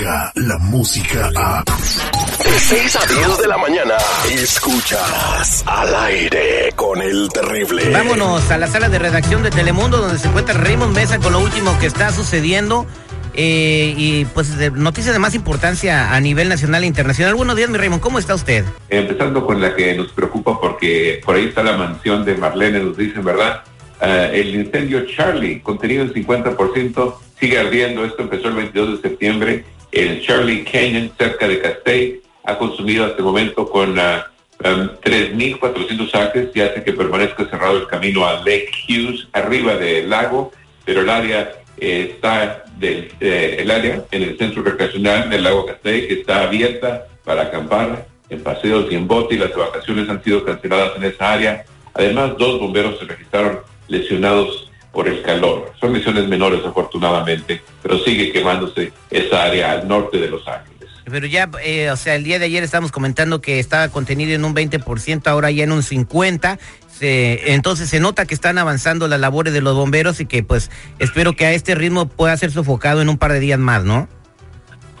Descarga la música a. De 6 a 10 de la mañana. Escuchas al aire con el terrible. Vámonos a la sala de redacción de Telemundo, donde se encuentra Raymond Mesa con lo último que está sucediendo. Eh, y pues de noticias de más importancia a nivel nacional e internacional. Buenos días, mi Raymond, ¿cómo está usted? Empezando con la que nos preocupa porque por ahí está la mansión de Marlene, nos dicen, ¿verdad? Uh, el incendio Charlie, contenido en 50%, sigue ardiendo. Esto empezó el 22 de septiembre. El Charlie Canyon, cerca de Castell, ha consumido hasta el momento con uh, um, 3.400 acres y hace que permanezca cerrado el camino a Lake Hughes, arriba del lago, pero el área eh, está del, eh, el área en el centro recreacional del lago Castell, que está abierta para acampar en paseos y en bote, y las vacaciones han sido canceladas en esa área. Además, dos bomberos se registraron lesionados por el calor. Son lesiones menores, afortunadamente, pero sigue quemándose esa área al norte de Los Ángeles. Pero ya, eh, o sea, el día de ayer estamos comentando que estaba contenido en un 20%, ahora ya en un 50%. Se, entonces se nota que están avanzando las labores de los bomberos y que pues espero que a este ritmo pueda ser sofocado en un par de días más, ¿no?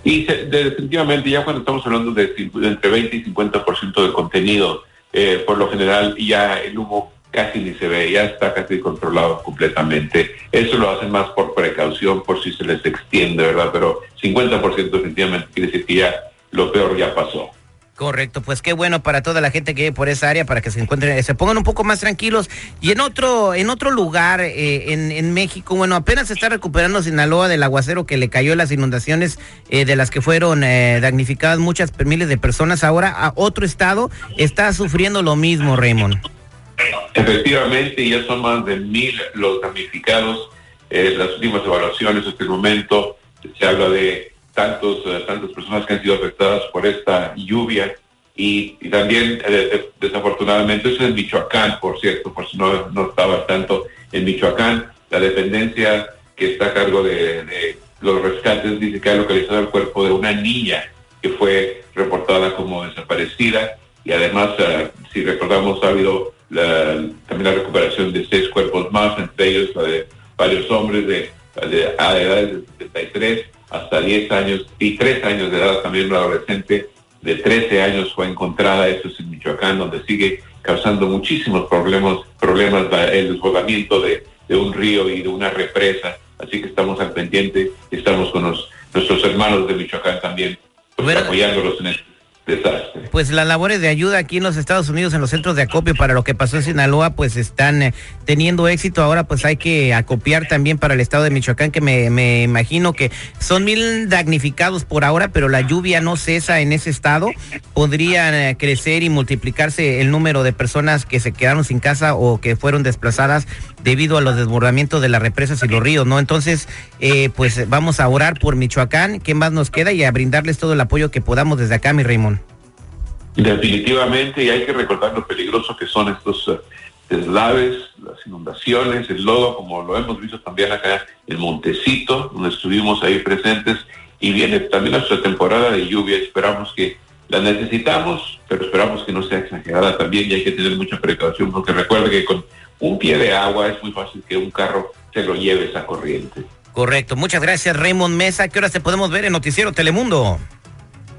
Y se, de, definitivamente ya cuando estamos hablando de, de entre 20 y 50% de contenido, eh, por lo general ya el humo casi ni se ve, ya está casi controlado completamente. Eso lo hacen más por precaución, por si se les extiende, ¿verdad? Pero 50% definitivamente quiere decir que ya lo peor ya pasó. Correcto, pues qué bueno para toda la gente que vive por esa área para que se encuentren, se pongan un poco más tranquilos. Y en otro, en otro lugar, eh, en, México, bueno, apenas se está recuperando Sinaloa del aguacero que le cayó las inundaciones eh, de las que fueron eh, damnificadas muchas miles de personas. Ahora a otro estado está sufriendo lo mismo, Raymond. Efectivamente, ya son más de mil los damnificados. Eh, las últimas evaluaciones hasta el momento se habla de tantos, uh, tantas personas que han sido afectadas por esta lluvia y, también eh, desafortunadamente eso es en Michoacán, por cierto, por si no, no estaba tanto en Michoacán, la dependencia que está a cargo de, de los rescates dice que ha localizado el cuerpo de una niña que fue reportada como desaparecida y además, si recordamos, ha habido la, también la recuperación de seis cuerpos más, entre ellos la de varios hombres de, de, a edades de 73 hasta 10 años y 3 años de edad, también una adolescente de 13 años fue encontrada, esto es en Michoacán, donde sigue causando muchísimos problemas, problemas el desbordamiento de, de un río y de una represa, así que estamos al pendiente, estamos con los, nuestros hermanos de Michoacán también, pues, apoyándolos en esto Pues las labores de ayuda aquí en los Estados Unidos, en los centros de acopio para lo que pasó en Sinaloa, pues están eh, teniendo éxito. Ahora pues hay que acopiar también para el estado de Michoacán, que me, me, imagino que son mil damnificados por ahora, pero la lluvia no cesa en ese estado. Podrían eh, crecer y multiplicarse el número de personas que se quedaron sin casa o que fueron desplazadas debido a los desbordamientos de las represas y los ríos, ¿no? Entonces, eh, pues vamos a orar por Michoacán, ¿qué más nos queda? Y a brindarles todo el apoyo que podamos desde acá, mi Raymond. Definitivamente, y hay que recordar lo peligroso que son estos uh, deslaves, las inundaciones, el lodo, como lo hemos visto también acá en Montecito, donde estuvimos ahí presentes, y viene también nuestra temporada de lluvia, esperamos que la necesitamos, pero esperamos que no sea exagerada también y hay que tener mucha precaución, porque recuerde que con un pie de agua es muy fácil que un carro se lo lleve esa corriente. Correcto, muchas gracias Raymond Mesa, ¿qué horas te podemos ver en Noticiero Telemundo?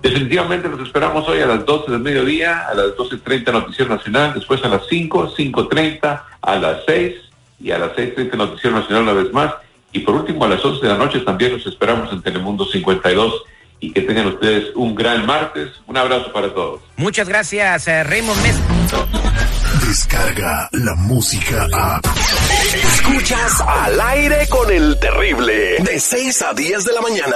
Definitivamente los esperamos hoy a las 12 del mediodía, a las 12.30 Noticiero Nacional, después a las 5, 5.30, a las 6 y a las 6.30 Noticiero Nacional una vez más. Y por último, a las 11 de la noche también los esperamos en Telemundo 52 y que tengan ustedes un gran martes. Un abrazo para todos. Muchas gracias, eh, Raymond Mesa. Descarga la música a... Escuchas al aire con el terrible de 6 a 10 de la mañana.